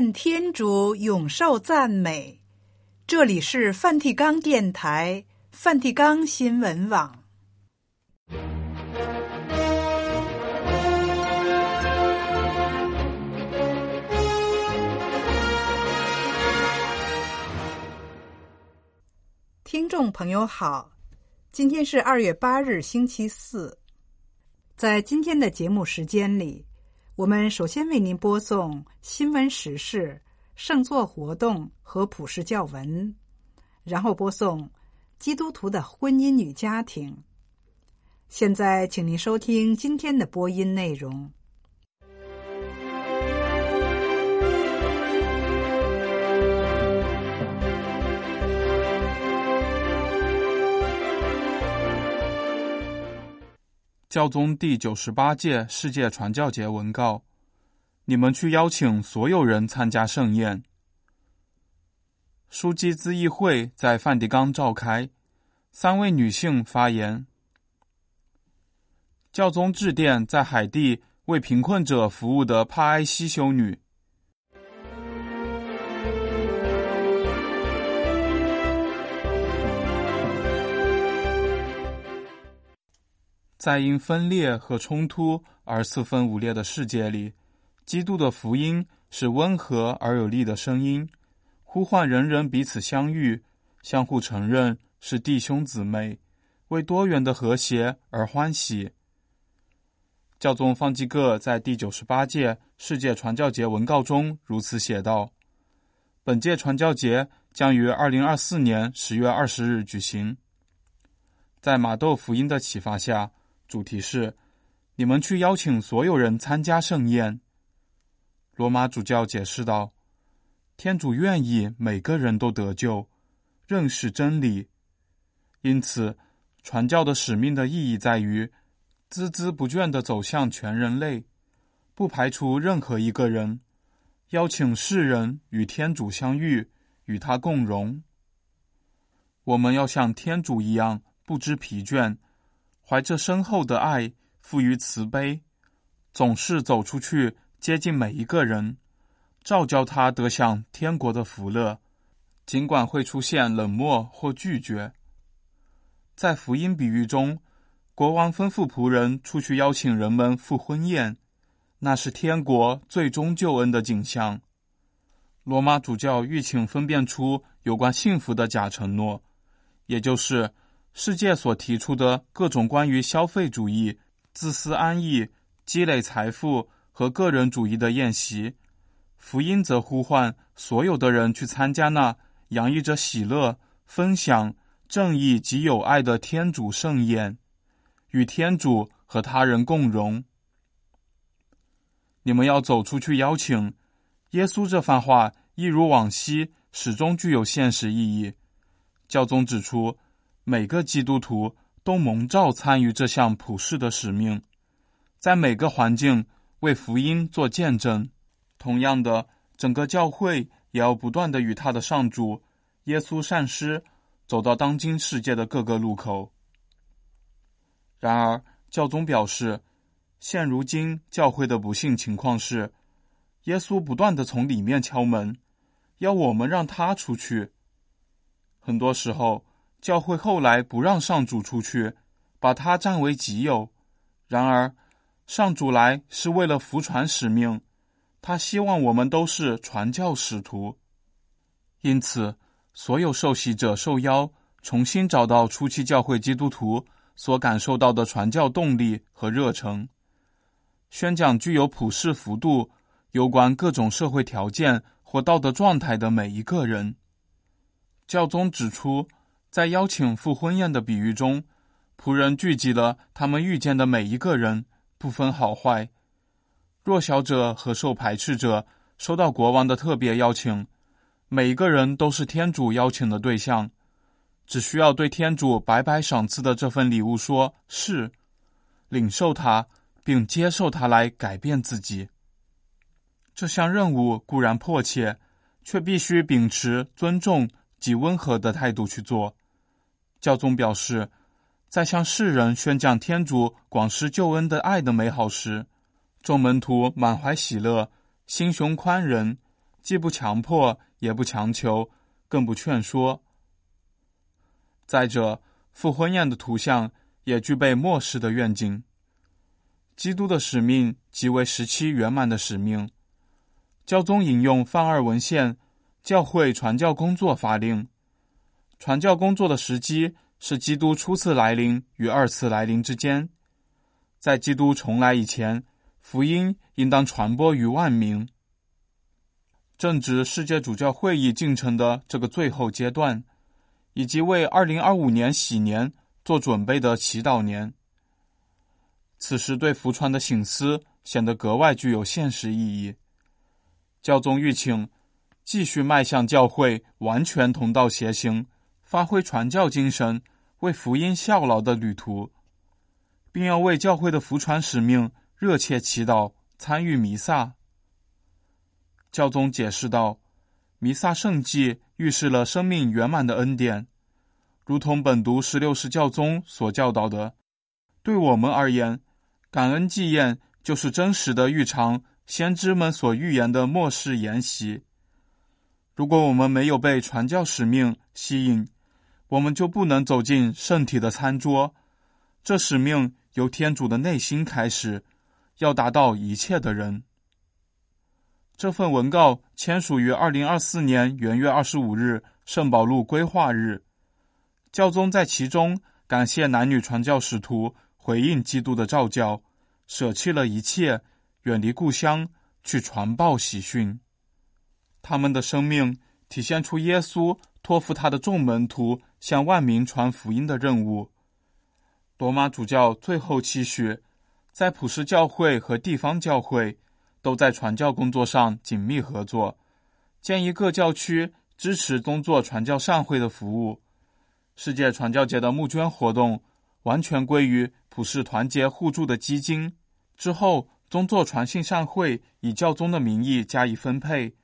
愿天主永受赞美。这里是梵蒂冈电台、梵蒂冈新闻网。听众朋友好，今天是二月八日，星期四。在今天的节目时间里。我们首先为您播送新闻时事、圣座活动和普世教文，然后播送基督徒的婚姻与家庭。现在，请您收听今天的播音内容。教宗第九十八届世界传教节文告：你们去邀请所有人参加盛宴。枢机咨议会在梵蒂冈召开，三位女性发言。教宗致电在海地为贫困者服务的帕埃西修女。在因分裂和冲突而四分五裂的世界里，基督的福音是温和而有力的声音，呼唤人人彼此相遇，相互承认是弟兄姊妹，为多元的和谐而欢喜。教宗方济各在第九十八届世界传教节文告中如此写道：“本届传教节将于二零二四年十月二十日举行。”在马窦福音的启发下。主题是：你们去邀请所有人参加盛宴。罗马主教解释道：“天主愿意每个人都得救，认识真理。因此，传教的使命的意义在于孜孜不倦地走向全人类，不排除任何一个人，邀请世人与天主相遇，与他共荣。我们要像天主一样，不知疲倦。”怀着深厚的爱，富于慈悲，总是走出去接近每一个人，照教他得享天国的福乐。尽管会出现冷漠或拒绝，在福音比喻中，国王吩咐仆人出去邀请人们赴婚宴，那是天国最终救恩的景象。罗马主教欲请分辨出有关幸福的假承诺，也就是。世界所提出的各种关于消费主义、自私安逸、积累财富和个人主义的宴席，福音则呼唤所有的人去参加那洋溢着喜乐、分享、正义及友爱的天主盛宴，与天主和他人共荣。你们要走出去邀请耶稣。这番话一如往昔，始终具有现实意义。教宗指出。每个基督徒都蒙召参与这项普世的使命，在每个环境为福音做见证。同样的，整个教会也要不断的与他的上主耶稣善师走到当今世界的各个路口。然而，教宗表示，现如今教会的不幸情况是，耶稣不断的从里面敲门，要我们让他出去。很多时候。教会后来不让上主出去，把他占为己有。然而，上主来是为了服传使命，他希望我们都是传教使徒。因此，所有受洗者受邀重新找到初期教会基督徒所感受到的传教动力和热诚，宣讲具有普世幅度、有关各种社会条件或道德状态的每一个人。教宗指出。在邀请赴婚宴的比喻中，仆人聚集了他们遇见的每一个人，不分好坏。弱小者和受排斥者收到国王的特别邀请，每一个人都是天主邀请的对象，只需要对天主白白赏赐的这份礼物说是，领受它，并接受它来改变自己。这项任务固然迫切，却必须秉持尊重及温和的态度去做。教宗表示，在向世人宣讲天主广施救恩的爱的美好时，众门徒满怀喜乐，心胸宽仁，既不强迫，也不强求，更不劝说。再者，复婚宴的图像也具备末世的愿景。基督的使命即为时期圆满的使命。教宗引用范二文献《教会传教工作法令》，传教工作的时机是基督初次来临与二次来临之间。在基督重来以前，福音应当传播于万民。正值世界主教会议进程的这个最后阶段，以及为二零二五年喜年做准备的祈祷年。此时对福川的醒思显得格外具有现实意义。教宗欲请继续迈向教会完全同道协行、发挥传教精神、为福音效劳的旅途，并要为教会的福传使命热切祈祷、参与弥撒。教宗解释道：“弥撒圣祭预示了生命圆满的恩典，如同本读十六世教宗所教导的。对我们而言，感恩祭宴就是真实的预尝。”先知们所预言的末世筵席，如果我们没有被传教使命吸引，我们就不能走进圣体的餐桌。这使命由天主的内心开始，要达到一切的人。这份文告签署于二零二四年元月二十五日圣保禄规划日，教宗在其中感谢男女传教使徒回应基督的召教，舍弃了一切。远离故乡去传报喜讯，他们的生命体现出耶稣托付他的众门徒向万民传福音的任务。罗马主教最后期许，在普世教会和地方教会都在传教工作上紧密合作，建议各教区支持宗座传教善会的服务。世界传教节的募捐活动完全归于普世团结互助的基金。之后。宗座传信善会以教宗的名义加以分配，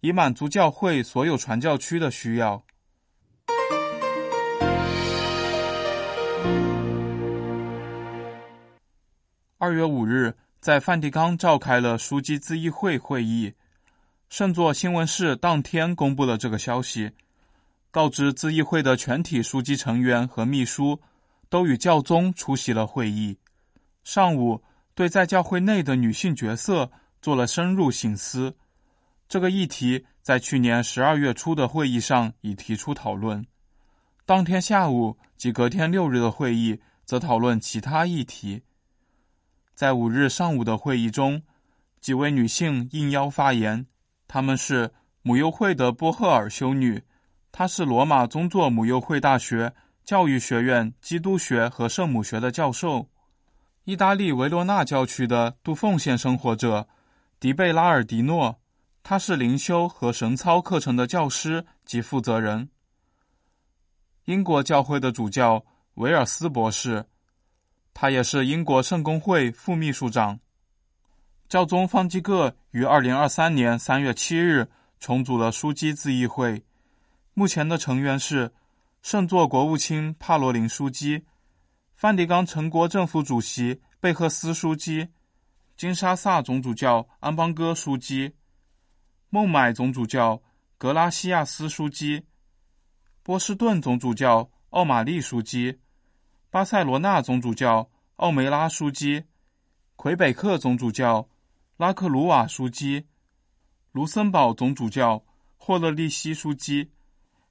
以满足教会所有传教区的需要。二月五日，在梵蒂冈召开了枢机咨议会会议，圣座新闻室当天公布了这个消息，告知咨议会的全体枢机成员和秘书都与教宗出席了会议。上午。对在教会内的女性角色做了深入醒思，这个议题在去年十二月初的会议上已提出讨论。当天下午及隔天六日的会议则讨论其他议题。在五日上午的会议中，几位女性应邀发言，她们是母幼会的波赫尔修女，她是罗马宗座母幼会大学教育学院基督学和圣母学的教授。意大利维罗纳教区的杜奉献生活者迪贝拉尔迪诺，他是灵修和神操课程的教师及负责人。英国教会的主教维尔斯博士，他也是英国圣公会副秘书长。教宗方济各于二零二三年三月七日重组了枢机咨议会，目前的成员是圣座国务卿帕罗林枢机。梵蒂冈城国政府主席贝赫斯枢机，金沙萨总主教安邦戈枢机，孟买总主教格拉西亚斯枢机，波士顿总主教奥马利枢机，巴塞罗那总主教奥梅拉枢机，魁北克总主教拉克鲁瓦枢机，卢森堡总主教霍勒利希枢机，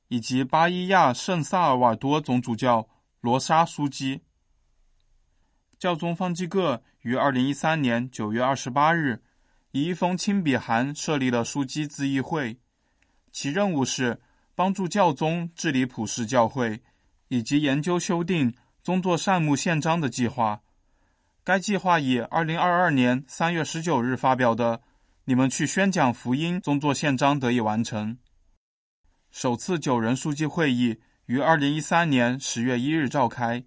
以及巴伊亚圣萨尔瓦多总主教罗莎枢机。教宗方济各于二零一三年九月二十八日以一封亲笔函设立了枢机咨议会，其任务是帮助教宗治理普世教会，以及研究修订宗座善牧宪章的计划。该计划以二零二二年三月十九日发表的《你们去宣讲福音》宗座宪章得以完成。首次九人书记会议于二零一三年十月一日召开。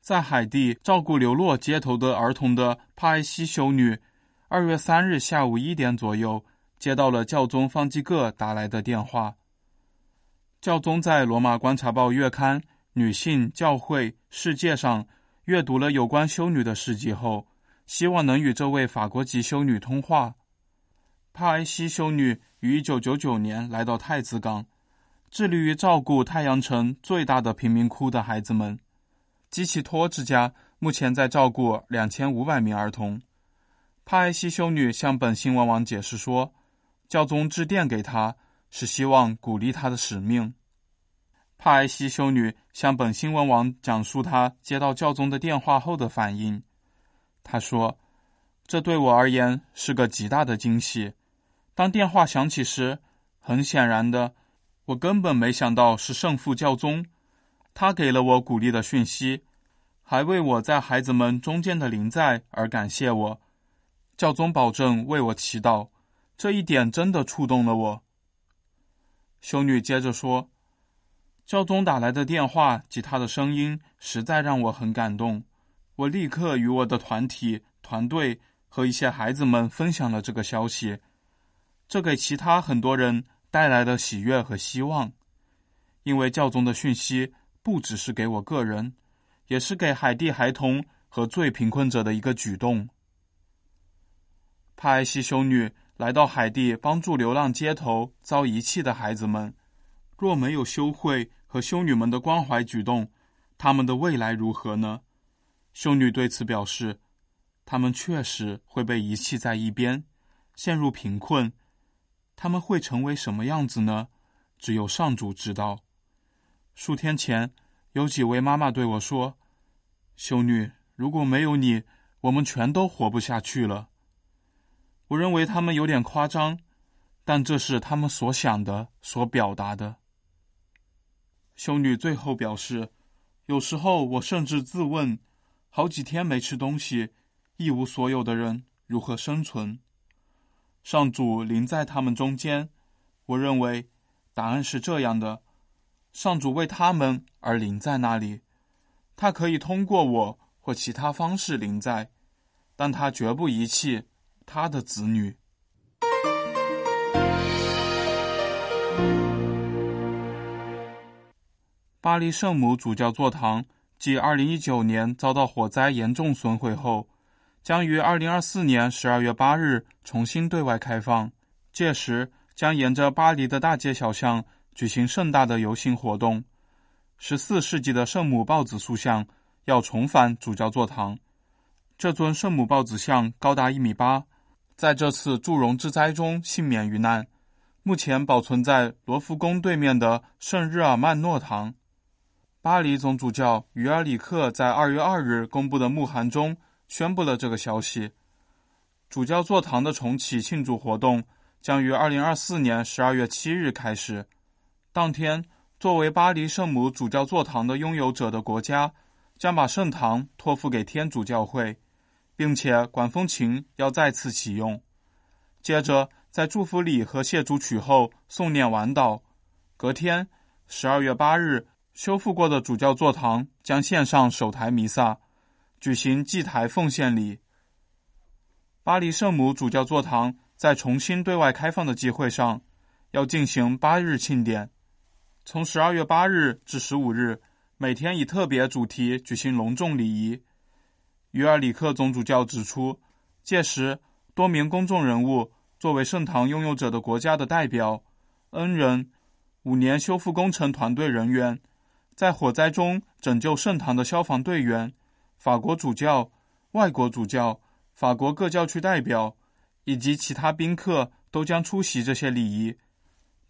在海地照顾流落街头的儿童的帕埃西修女，二月三日下午一点左右接到了教宗方济各打来的电话。教宗在《罗马观察报》月刊《女性教会世界》上阅读了有关修女的事迹后，希望能与这位法国籍修女通话。帕埃西修女于一九九九年来到太子港，致力于照顾太阳城最大的贫民窟的孩子们。基奇托之家目前在照顾两千五百名儿童。帕埃西修女向本新闻网解释说，教宗致电给她是希望鼓励她的使命。帕埃西修女向本新闻网讲述她接到教宗的电话后的反应。她说：“这对我而言是个极大的惊喜。当电话响起时，很显然的，我根本没想到是圣父教宗。”他给了我鼓励的讯息，还为我在孩子们中间的临在而感谢我。教宗保证为我祈祷，这一点真的触动了我。修女接着说：“教宗打来的电话及他的声音实在让我很感动。我立刻与我的团体、团队和一些孩子们分享了这个消息，这给其他很多人带来了喜悦和希望，因为教宗的讯息。”不只是给我个人，也是给海地孩童和最贫困者的一个举动。帕埃西修女来到海地，帮助流浪街头遭遗弃的孩子们。若没有修会和修女们的关怀举动，他们的未来如何呢？修女对此表示，他们确实会被遗弃在一边，陷入贫困。他们会成为什么样子呢？只有上主知道。数天前，有几位妈妈对我说：“修女，如果没有你，我们全都活不下去了。”我认为他们有点夸张，但这是他们所想的、所表达的。修女最后表示：“有时候我甚至自问，好几天没吃东西、一无所有的人如何生存？上主临在他们中间，我认为答案是这样的。”上主为他们而临在那里，他可以通过我或其他方式临在，但他绝不遗弃他的子女。巴黎圣母主教座堂继二零一九年遭到火灾严重损毁后，将于二零二四年十二月八日重新对外开放，届时将沿着巴黎的大街小巷。举行盛大的游行活动。十四世纪的圣母豹子塑像要重返主教座堂。这尊圣母豹子像高达一米八，在这次祝融之灾中幸免于难。目前保存在罗浮宫对面的圣日耳曼诺堂。巴黎总主教于尔里克在二月二日公布的墓函中宣布了这个消息。主教座堂的重启庆祝活动将于二零二四年十二月七日开始。当天，作为巴黎圣母主教座堂的拥有者的国家，将把圣堂托付给天主教会，并且管风琴要再次启用。接着，在祝福礼和谢主曲后诵念完祷。隔天，十二月八日，修复过的主教座堂将献上首台弥撒，举行祭台奉献礼。巴黎圣母主教座堂在重新对外开放的机会上，要进行八日庆典。从十二月八日至十五日，每天以特别主题举行隆重礼仪。于尔里克总主教指出，届时多名公众人物作为圣堂拥有者的国家的代表、恩人、五年修复工程团队人员、在火灾中拯救圣堂的消防队员、法国主教、外国主教、法国各教区代表以及其他宾客都将出席这些礼仪。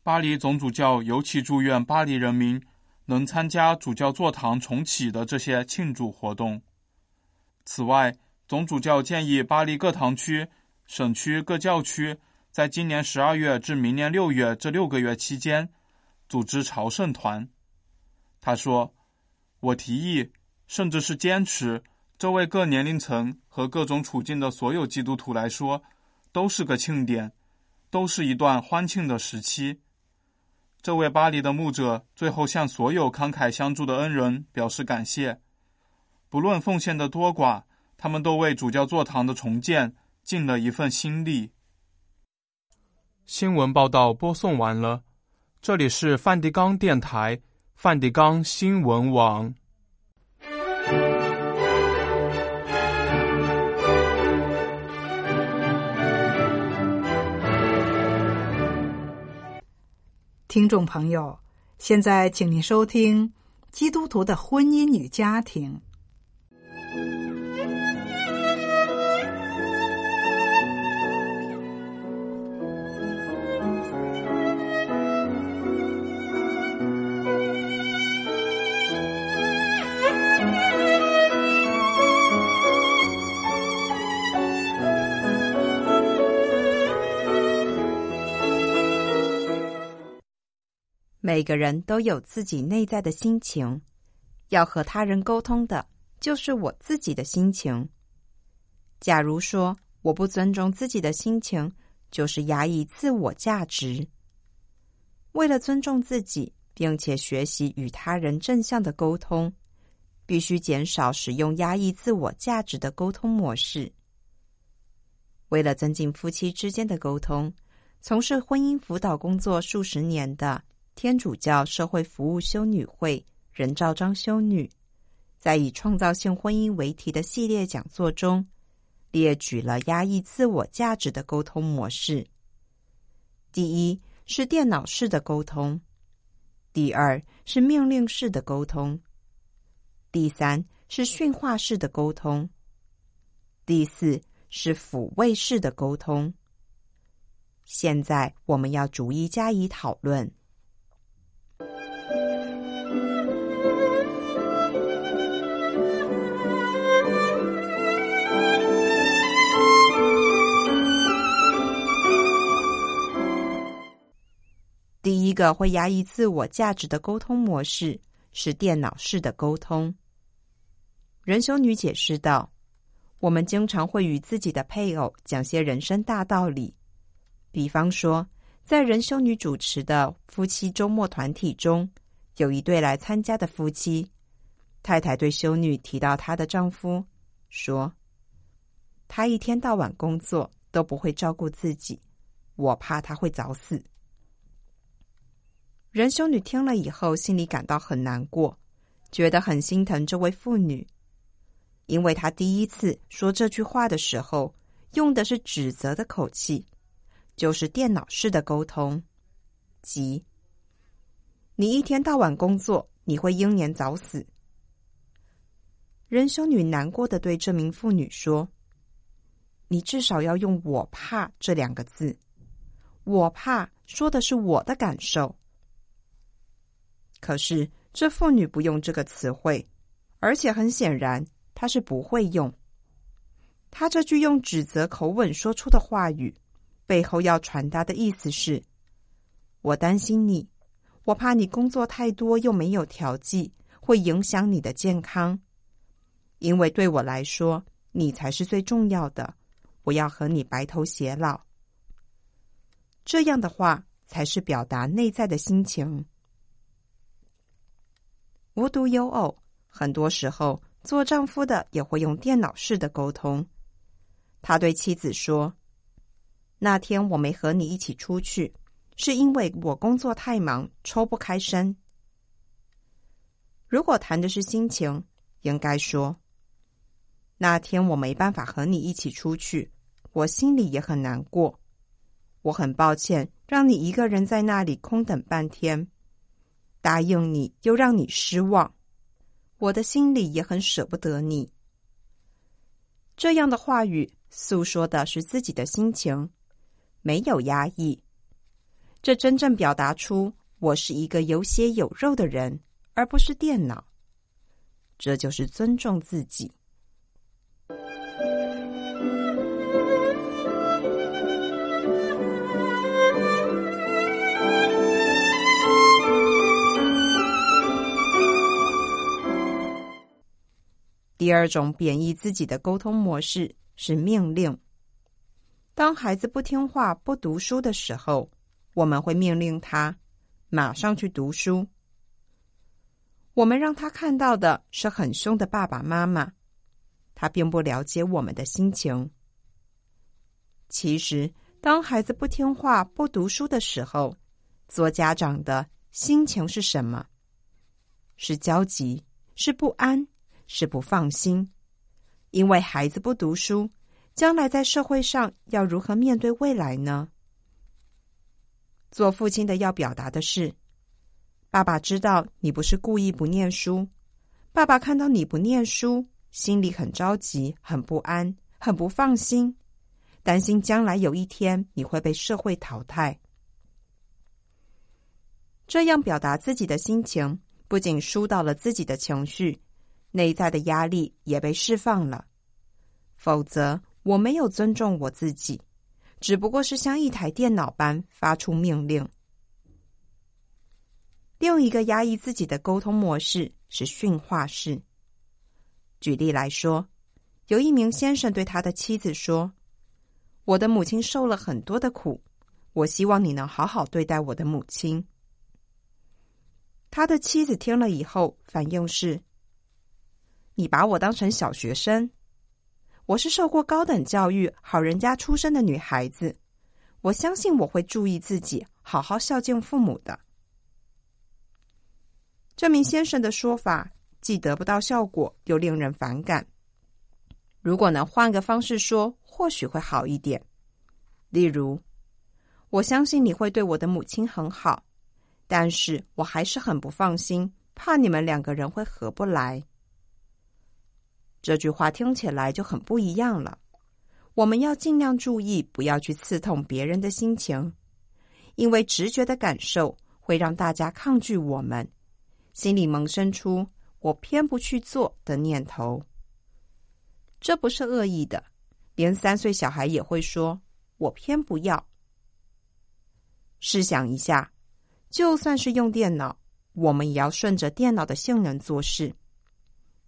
巴黎总主教尤其祝愿巴黎人民能参加主教座堂重启的这些庆祝活动。此外，总主教建议巴黎各堂区、省区各教区在今年十二月至明年六月这六个月期间组织朝圣团。他说：“我提议，甚至是坚持，这为各年龄层和各种处境的所有基督徒来说，都是个庆典，都是一段欢庆的时期。”这位巴黎的牧者最后向所有慷慨相助的恩人表示感谢，不论奉献的多寡他们都为主教座堂的重建尽了一份心力。新闻报道播送完了这里是梵蒂冈电台梵蒂冈新闻网。听众朋友现在请您收听基督徒的婚姻与家庭。每个人都有自己内在的心情，要和他人沟通的，就是我自己的心情。假如说我不尊重自己的心情，就是压抑自我价值。为了尊重自己，并且学习与他人正向的沟通，必须减少使用压抑自我价值的沟通模式。为了增进夫妻之间的沟通，从事婚姻辅导工作数十年的。天主教社会服务修女会任兆章修女，在以创造性婚姻为题的系列讲座中，列举了压抑自我价值的沟通模式。第一是电脑式的沟通，第二是命令式的沟通，第三是驯化式的沟通，第四是抚慰式的沟通。现在我们要逐一加以讨论。一个会压抑自我价值的沟通模式是电脑式的沟通。仁修女解释道：“我们经常会与自己的配偶讲些人生大道理，比方说，在仁修女主持的夫妻周末团体中，有一对来参加的夫妻，太太对修女提到她的丈夫，说：‘他一天到晚工作都不会照顾自己，我怕他会早死。’”仁修女听了以后，心里感到很难过，觉得很心疼这位妇女，因为她第一次说这句话的时候，用的是指责的口气，就是电脑式的沟通，即“你一天到晚工作，你会英年早死。”仁修女难过的对这名妇女说：“你至少要用‘我怕’这两个字，‘我怕’说的是我的感受。”可是，这妇女不用这个词汇，而且很显然，她是不会用。她这句用指责口吻说出的话语，背后要传达的意思是：我担心你，我怕你工作太多又没有调剂，会影响你的健康。因为对我来说，你才是最重要的，我要和你白头偕老。这样的话，才是表达内在的心情。无独有偶，很多时候做丈夫的也会用电脑式的沟通。他对妻子说：“那天我没和你一起出去，是因为我工作太忙，抽不开身。”如果谈的是心情，应该说：“那天我没办法和你一起出去，我心里也很难过。我很抱歉让你一个人在那里空等半天。”答应你又让你失望，我的心里也很舍不得你。这样的话语诉说的是自己的心情，没有压抑。这真正表达出我是一个有血有肉的人，而不是电脑。这就是尊重自己。第二种贬义自己的沟通模式是命令。当孩子不听话、不读书的时候，我们会命令他马上去读书。我们让他看到的是很凶的爸爸妈妈，他并不了解我们的心情。其实，当孩子不听话、不读书的时候，做家长的心情是什么？是焦急，是不安。是不放心，因为孩子不读书，将来在社会上要如何面对未来呢？做父亲的要表达的是：爸爸知道你不是故意不念书，爸爸看到你不念书，心里很着急、很不安、很不放心，担心将来有一天你会被社会淘汰。这样表达自己的心情，不仅疏导了自己的情绪，内在的压力也被释放了。否则，我没有尊重我自己。只不过是像一台电脑般发出命令。另一个压抑自己的沟通模式是训话式。举例来说，有一名先生对他的妻子说：“我的母亲受了很多的苦，我希望你能好好对待我的母亲。”他的妻子听了以后，反应是：“你把我当成小学生。”我是受过高等教育、好人家出身的女孩子，我相信我会注意自己，好好孝敬父母的。这名先生的说法既得不到效果，又令人反感。如果能换个方式说，或许会好一点。例如，我相信你会对我的母亲很好，但是我还是很不放心，怕你们两个人会合不来。这句话听起来就很不一样了。我们要尽量注意，不要去刺痛别人的心情，因为直觉的感受会让大家抗拒我们，心里萌生出“我偏不去做”的念头。这不是恶意的，连三岁小孩也会说“我偏不要”。试想一下，就算是用电脑，我们也要顺着电脑的性能做事，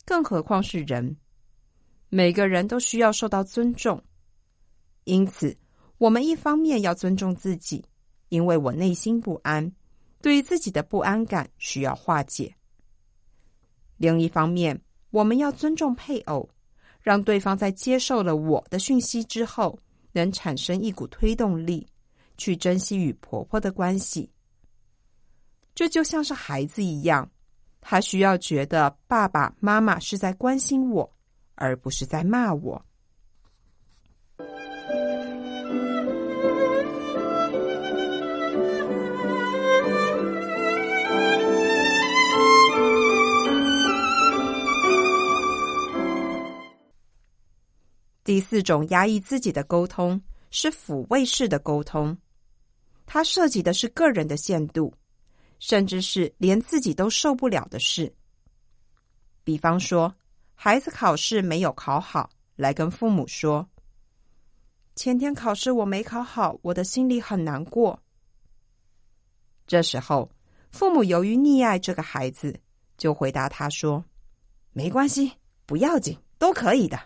更何况是人。每个人都需要受到尊重，因此，我们一方面要尊重自己，因为我内心不安，对于自己的不安感需要化解；另一方面，我们要尊重配偶，让对方在接受了我的讯息之后，能产生一股推动力，去珍惜与婆婆的关系。这就像是孩子一样，他需要觉得爸爸妈妈是在关心我。而不是在骂我。第四种压抑自己的沟通是抚慰式的沟通，它涉及的是个人的限度，甚至是连自己都受不了的事。比方说。孩子考试没有考好，来跟父母说：“前天考试我没考好，我的心里很难过。”这时候，父母由于溺爱这个孩子，就回答他说：“没关系，不要紧，都可以的。”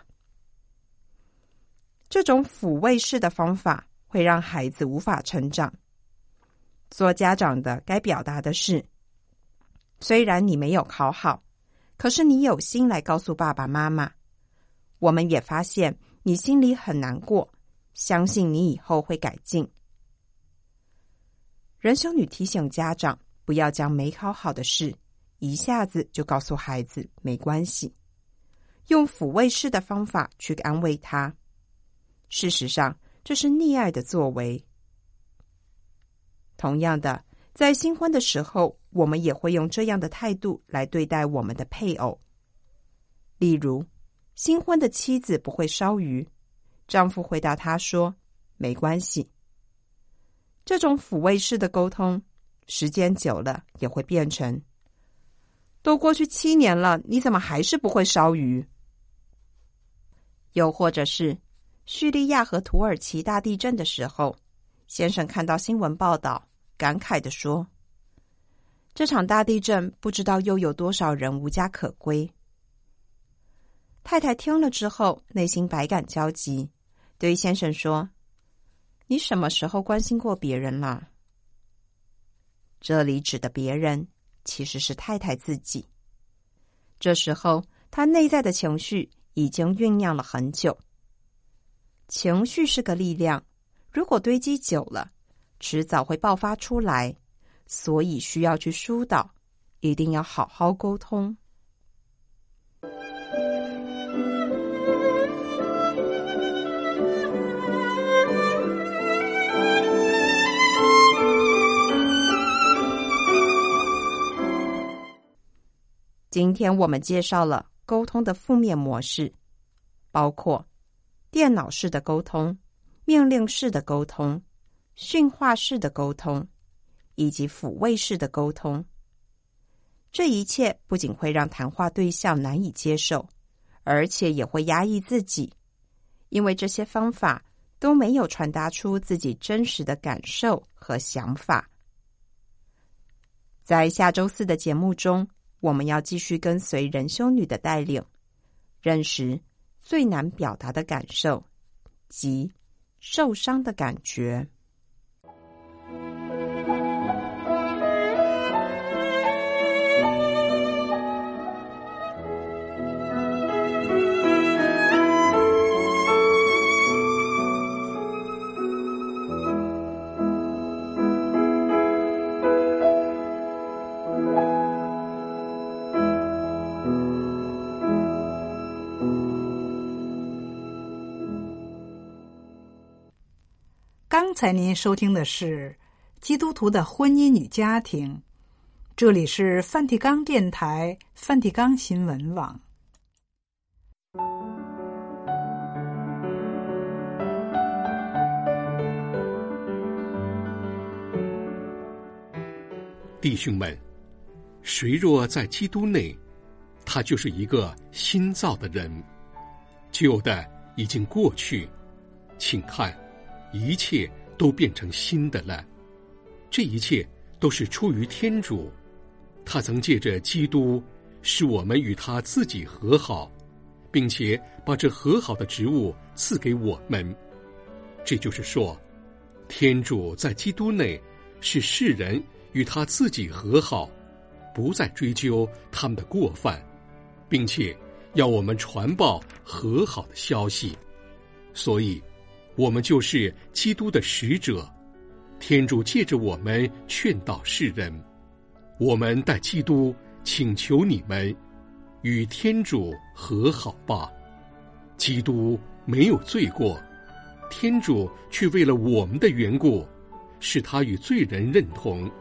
这种抚慰式的方法会让孩子无法成长。做家长的该表达的是：虽然你没有考好。可是你有心来告诉爸爸妈妈，我们也发现你心里很难过，相信你以后会改进。仁修女提醒家长，不要将没考好的事一下子就告诉孩子，没关系，用抚慰式的方法去安慰他。事实上，这是溺爱的作为。同样的。在新婚的时候，我们也会用这样的态度来对待我们的配偶。例如，新婚的妻子不会烧鱼，丈夫回答她说：“没关系。”这种抚慰式的沟通，时间久了也会变成：“都过去七年了，你怎么还是不会烧鱼？”又或者是叙利亚和土耳其大地震的时候，先生看到新闻报道。感慨的说：“这场大地震，不知道又有多少人无家可归。”太太听了之后，内心百感交集，对先生说：“你什么时候关心过别人了？”这里指的别人，其实是太太自己。这时候，他内在的情绪已经酝酿了很久。情绪是个力量，如果堆积久了。迟早会爆发出来所以需要去疏导一定要好好沟通。今天我们介绍了沟通的负面模式包括电脑式的沟通命令式的沟通驯化式的沟通，以及抚慰式的沟通。这一切不仅会让谈话对象难以接受，而且也会压抑自己，因为这些方法都没有传达出自己真实的感受和想法。在下周四的节目中，我们要继续跟随仁修女的带领，认识最难表达的感受及受伤的感觉。才您收听的是《基督徒的婚姻与家庭》，这里是梵蒂冈电台、梵蒂冈新闻网。弟兄们，谁若在基督内，他就是一个新造的人，旧的已经过去，请看。一切都变成新的了，这一切都是出于天主，他曾借着基督使我们与他自己和好，并且把这和好的职务赐给我们。这就是说，天主在基督内使世人与他自己和好，不再追究他们的过犯，并且要我们传报和好的消息，所以。我们就是基督的使者，天主借着我们劝导世人。我们代基督请求你们与天主和好吧。基督没有罪过，天主却为了我们的缘故，使他与罪人认同，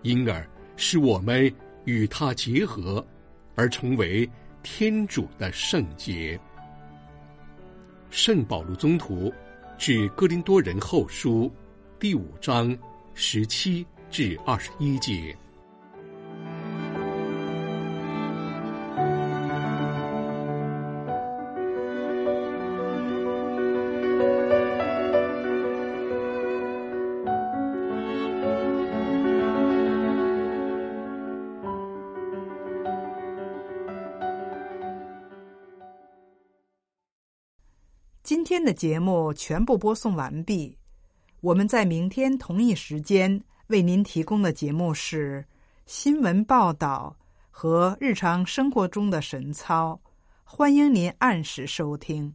因而使我们与他结合，而成为天主的圣洁。圣保禄宗徒。致哥林多人后书第五章十七至二十一节。的节目全部播送完毕。我们在明天同一时间为您提供的节目是新闻报道和日常生活中的神操，欢迎您按时收听。